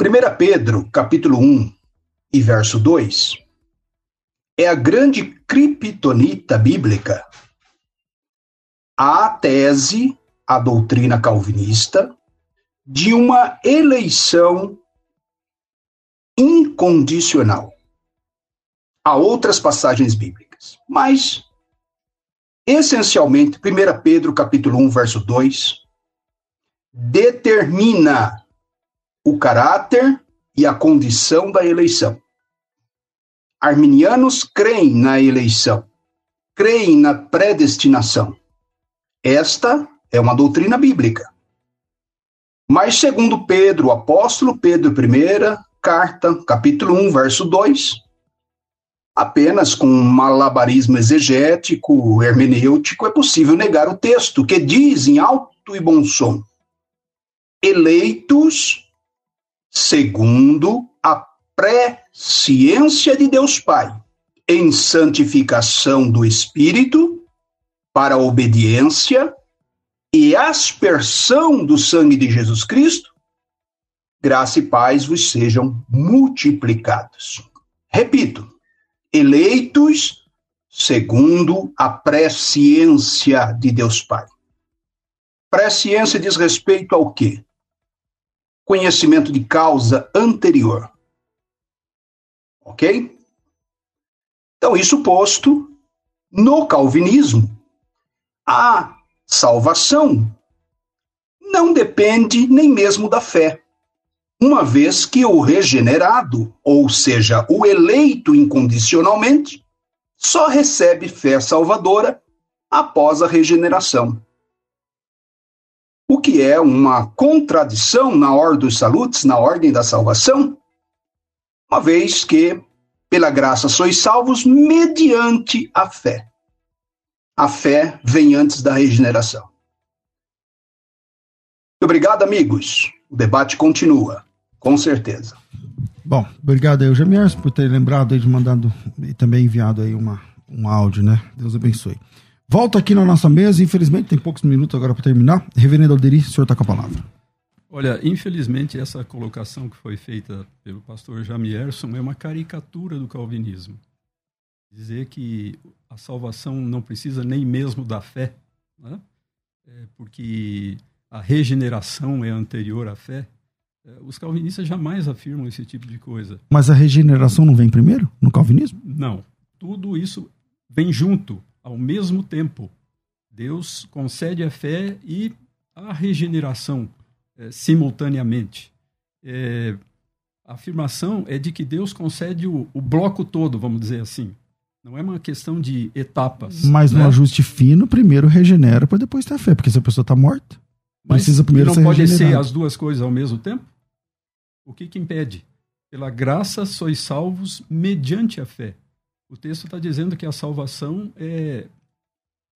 1 Pedro, capítulo 1 e verso 2, é a grande criptonita bíblica, a tese, a doutrina calvinista, de uma eleição incondicional. Há outras passagens bíblicas, mas essencialmente 1 Pedro capítulo 1, verso 2 determina o caráter e a condição da eleição. Arminianos creem na eleição, creem na predestinação. Esta é uma doutrina bíblica. Mas, segundo Pedro, apóstolo Pedro, primeira carta, capítulo 1, verso 2, apenas com um malabarismo exegético, hermenêutico, é possível negar o texto, que diz em alto e bom som: eleitos segundo a presciência de Deus Pai, em santificação do Espírito, para a obediência e aspersão do sangue de Jesus Cristo, graça e paz vos sejam multiplicados. Repito, eleitos segundo a presciência de Deus Pai. Presciência diz respeito ao quê? Conhecimento de causa anterior. Ok? Então, isso posto, no calvinismo, a salvação não depende nem mesmo da fé, uma vez que o regenerado, ou seja, o eleito incondicionalmente, só recebe fé salvadora após a regeneração. O que é uma contradição na ordem dos salutos, na ordem da salvação, uma vez que, pela graça, sois salvos mediante a fé. A fé vem antes da regeneração. Obrigado, amigos. O debate continua, com certeza. Bom, obrigado aí, Jamiers, por ter lembrado de mandado e também enviado aí uma, um áudio, né? Deus abençoe. Volto aqui na nossa mesa, infelizmente tem poucos minutos agora para terminar. Reverendo Alderi, o senhor está com a palavra. Olha, infelizmente essa colocação que foi feita pelo pastor Jamierson é uma caricatura do calvinismo. Dizer que a salvação não precisa nem mesmo da fé, né? é porque a regeneração é anterior à fé. É, os calvinistas jamais afirmam esse tipo de coisa. Mas a regeneração não vem primeiro no calvinismo? Não. Tudo isso vem junto, ao mesmo tempo. Deus concede a fé e a regeneração é, simultaneamente. É, a afirmação é de que Deus concede o, o, bloco todo, vamos dizer assim. Não é uma questão de etapas. Mas né? no ajuste fino, primeiro regenera para depois ter a fé, porque se a pessoa está morta, Mas precisa primeiro não ser pode ser as duas coisas ao mesmo tempo? O que, que impede? Pela graça sois salvos mediante a fé. O texto está dizendo que a salvação é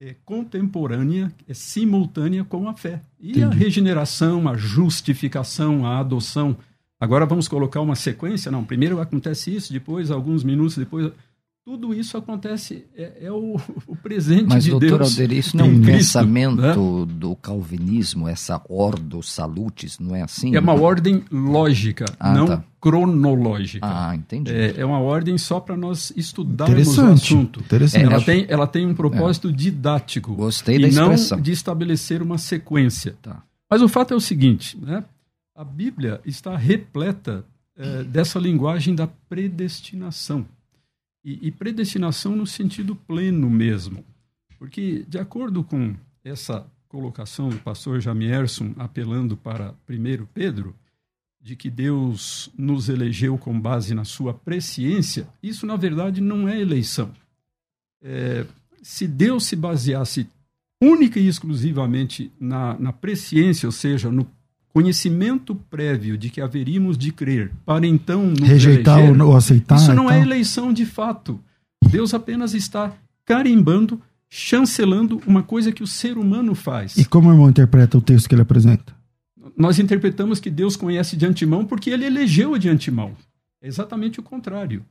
é contemporânea, é simultânea com a fé. E Entendi. a regeneração, a justificação, a adoção. Agora vamos colocar uma sequência? Não, primeiro acontece isso, depois, alguns minutos depois. Tudo isso acontece, é, é o, o, presente Mas, de doutor Deus. Alder, isso não é um Cristo, pensamento né? do calvinismo, essa ordo salutis, não é assim? É uma ordem lógica, ah, não tá. cronológica. Ah, entendi. É, é uma ordem só para nós estudarmos o assunto. Interessante. Ela, tem, ela tem um propósito é. didático. Gostei da expressão. não de estabelecer uma sequência. Tá. Mas o fato é o seguinte, né? a Bíblia está repleta é, dessa linguagem da predestinação. E, e predestinação no sentido pleno mesmo. Porque, de acordo com essa colocação do pastor Jamierson apelando para 1 Pedro, de que Deus nos elegeu com base na sua presciência, isso na verdade não é eleição. É, se Deus se baseasse única e exclusivamente na, na presciência, ou seja, no conhecimento prévio de que haveríamos de crer para então nos rejeitar eleger, ou aceitar. Isso não é eleição de fato. Deus apenas está carimbando chancelando uma coisa que o ser humano faz. E como o irmão interpreta o texto que ele apresenta? Nós interpretamos que Deus conhece de antemão porque ele elegeu de antemão. É exatamente o contrário.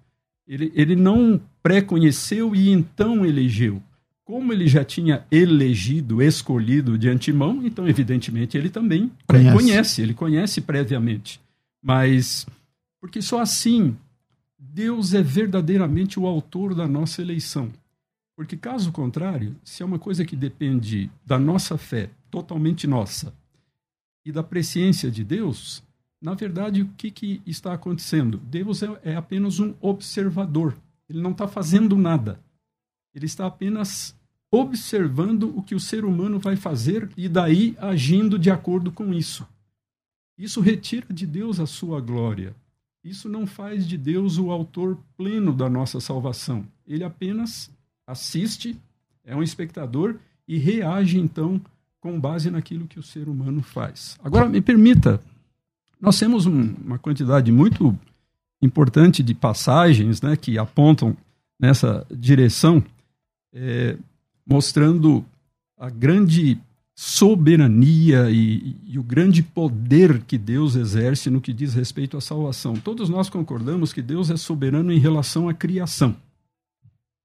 Ele, ele não pré-conheceu e então elegeu. Como ele já tinha elegido, escolhido de antemão, então, evidentemente, ele também conhece, conhece ele conhece previamente. Mas, porque só assim Deus é verdadeiramente o autor da nossa eleição. Porque, caso contrário, se é uma coisa que depende da nossa fé, totalmente nossa, e da presciência de Deus, na verdade, o que, que está acontecendo? Deus é, é apenas um observador. Ele não está fazendo nada. Ele está apenas observando o que o ser humano vai fazer e daí agindo de acordo com isso. Isso retira de Deus a sua glória. Isso não faz de Deus o autor pleno da nossa salvação. Ele apenas assiste, é um espectador e reage então com base naquilo que o ser humano faz. Agora, me permita, nós temos um, uma quantidade muito importante de passagens né, que apontam nessa direção, é, mostrando a grande soberania e, e, o grande poder que Deus exerce no que diz respeito à salvação. Todos nós concordamos que Deus é soberano em relação à criação.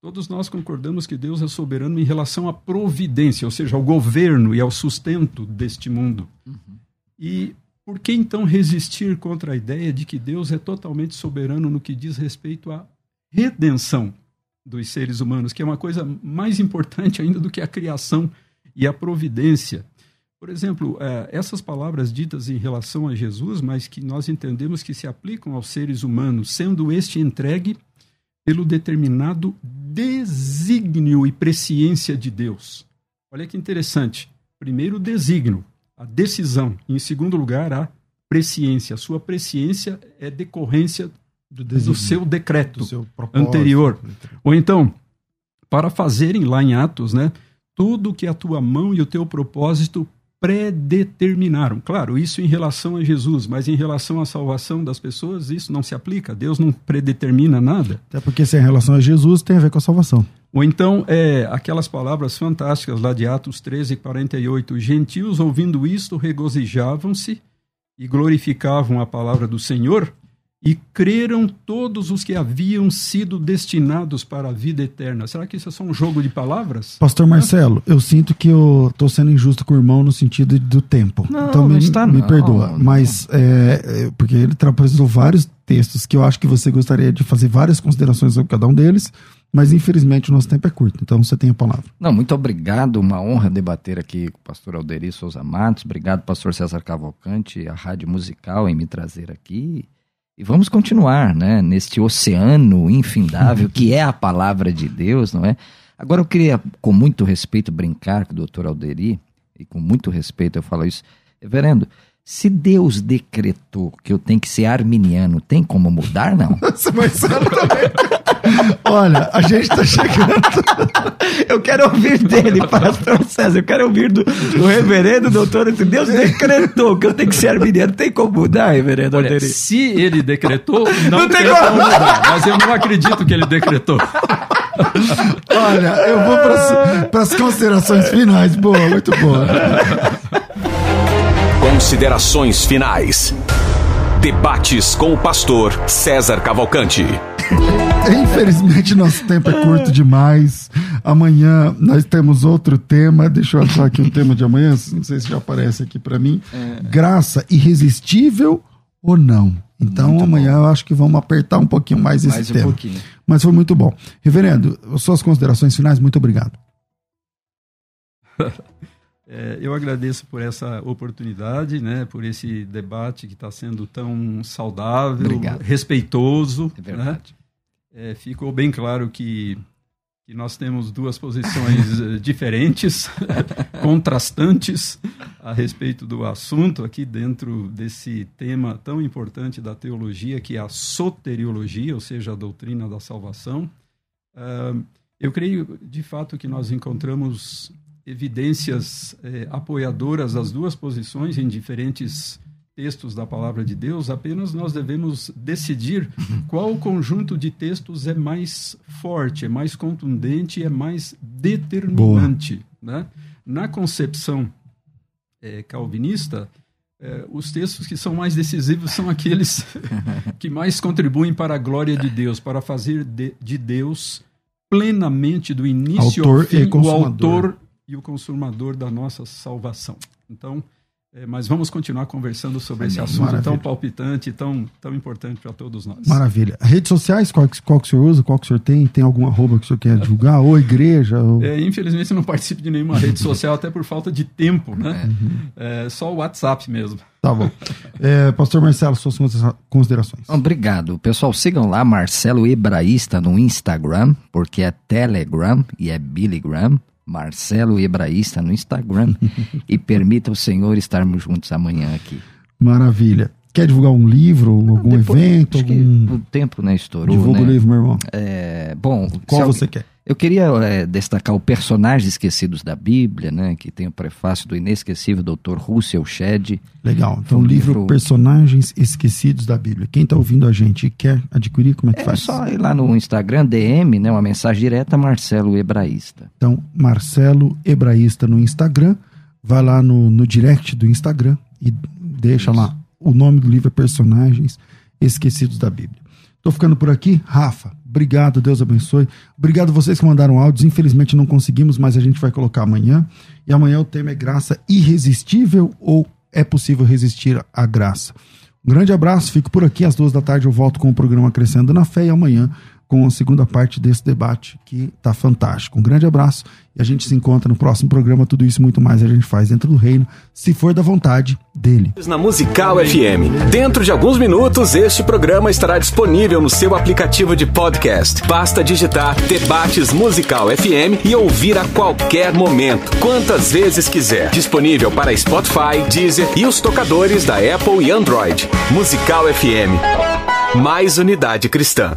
Todos nós concordamos que Deus é soberano em relação à providência, ou seja, ao governo e ao sustento deste mundo. Uhum. E por que então resistir contra a ideia de que Deus é totalmente soberano no que diz respeito à redenção dos seres humanos, que é uma coisa mais importante ainda do que a criação e a providência. Por exemplo, é, essas palavras ditas em relação a Jesus, mas que nós entendemos que se aplicam aos seres humanos, sendo este entregue pelo determinado desígnio e presciência de Deus. Olha que interessante. Primeiro, o desígnio, a decisão. Em segundo lugar, a presciência. A sua presciência é decorrência do, do seu decreto do seu anterior. Ou então, para fazerem lá em Atos, né? tudo que a tua mão e o teu propósito predeterminaram. Claro, isso em relação a Jesus, mas em relação à salvação das pessoas, isso não se aplica. Deus não predetermina nada. Até porque se é em relação a Jesus, tem a ver com a salvação. Ou então, é, aquelas palavras fantásticas lá de Atos 13, 48. Gentios, ouvindo isto, regozijavam-se e glorificavam a palavra do Senhor, e creram todos os que haviam sido destinados para a vida eterna. Será que isso é só um jogo de palavras? Pastor Marcelo, eu sinto que eu estou sendo injusto com o irmão no sentido do tempo. Não, então me, está, me não, perdoa. Não. Mas, é, é, porque ele apresentou vários textos que eu acho que você gostaria de fazer várias considerações sobre cada um deles, mas infelizmente o nosso tempo é curto, então você tem a palavra. Não, muito obrigado, uma honra debater aqui com o pastor Alderi Souza Matos, obrigado pastor César Cavalcante, a Rádio Musical em me trazer aqui, e vamos continuar, né, neste oceano infindável que é a palavra de Deus, não é? Agora eu queria, com muito respeito, brincar com o doutor Alderi, e com muito respeito eu falo isso, reverendo, se Deus decretou que eu tenho que ser arminiano, tem como mudar, não? Marcelo também. Olha, a gente está chegando. eu quero ouvir dele, pastor César. Eu quero ouvir do, do reverendo doutor. Se Deus decretou que eu tenho que ser arminiano, tem como mudar, reverendo Olha, Se ele decretou, não, não tem, tem como mudar. Mas eu não acredito que ele decretou. Olha, eu vou para as considerações finais. Boa, muito boa. Considerações finais. Debates com o pastor César Cavalcante. Infelizmente, nosso tempo é curto demais. Amanhã nós temos outro tema. Deixa eu achar aqui o tema de amanhã. Não sei se já aparece aqui para mim. É... Graça irresistível ou não? Então muito amanhã bom. eu acho que vamos apertar um pouquinho mais esse mais um tema. Pouquinho. Mas foi muito bom. Reverendo, suas considerações finais, muito obrigado. É, eu agradeço por essa oportunidade, né, por esse debate que está sendo tão saudável, Obrigado. respeitoso. É né? verdade. Né? É, ficou bem claro que, que nós temos duas posições eh, diferentes, contrastantes a respeito do assunto aqui dentro desse tema tão importante da teologia, que é a soteriologia, ou seja, a doutrina da salvação. Uh, eu creio, de fato, que nós encontramos evidências eh, apoiadoras das duas posições em diferentes textos da palavra de Deus, apenas nós devemos decidir qual conjunto de textos é mais forte, é mais contundente, é mais determinante. Né? Na concepção é, calvinista, é, os textos que são mais decisivos são aqueles que mais contribuem para a glória de Deus, para fazer de, de Deus plenamente do início autor ao fim, o autor e o consumador da nossa salvação. Então, é, mas vamos continuar conversando sobre esse assunto Maravilha. tão palpitante, tão, tão importante para todos nós. Maravilha. Redes sociais, qual, qual que o senhor usa? Qual que o senhor tem? Tem algum arroba que o senhor quer divulgar? ou igreja? Ou... É, infelizmente, eu não participo de nenhuma rede social, até por falta de tempo, né? Uhum. É, só o WhatsApp mesmo. Tá bom. É, Pastor Marcelo, suas considerações. Obrigado. Pessoal, sigam lá Marcelo Hebraísta no Instagram, porque é Telegram e é Billygram. Marcelo Hebraísta no Instagram e permita o Senhor estarmos juntos amanhã aqui. Maravilha. Quer divulgar um livro, algum Depois, evento? Algum... O tempo né, estourou. Divulga né? o livro, meu irmão. É, bom, qual você quer? Eu queria é, destacar o Personagens Esquecidos da Bíblia, né, que tem o prefácio do inesquecível Dr. Russell Shedd. Legal. Então, o livro, livro Personagens Esquecidos da Bíblia. Quem está ouvindo a gente e quer adquirir, como é que é faz? É só ir lá no Instagram, DM, né, uma mensagem direta, Marcelo Hebraísta. Então, Marcelo Hebraísta no Instagram. Vai lá no, no direct do Instagram e deixa Isso. lá. O nome do livro é Personagens Esquecidos da Bíblia. Tô ficando por aqui. Rafa, Obrigado, Deus abençoe. Obrigado vocês que mandaram áudios. Infelizmente não conseguimos, mas a gente vai colocar amanhã. E amanhã o tema é graça irresistível ou é possível resistir à graça. Um grande abraço, fico por aqui. Às duas da tarde eu volto com o programa Crescendo na Fé e amanhã com a segunda parte desse debate que está fantástico. Um grande abraço e a gente se encontra no próximo programa. Tudo isso e muito mais a gente faz dentro do reino, se for da vontade dele. Na Musical FM. Dentro de alguns minutos, este programa estará disponível no seu aplicativo de podcast. Basta digitar Debates Musical FM e ouvir a qualquer momento, quantas vezes quiser. Disponível para Spotify, Deezer e os tocadores da Apple e Android. Musical FM. Mais unidade cristã.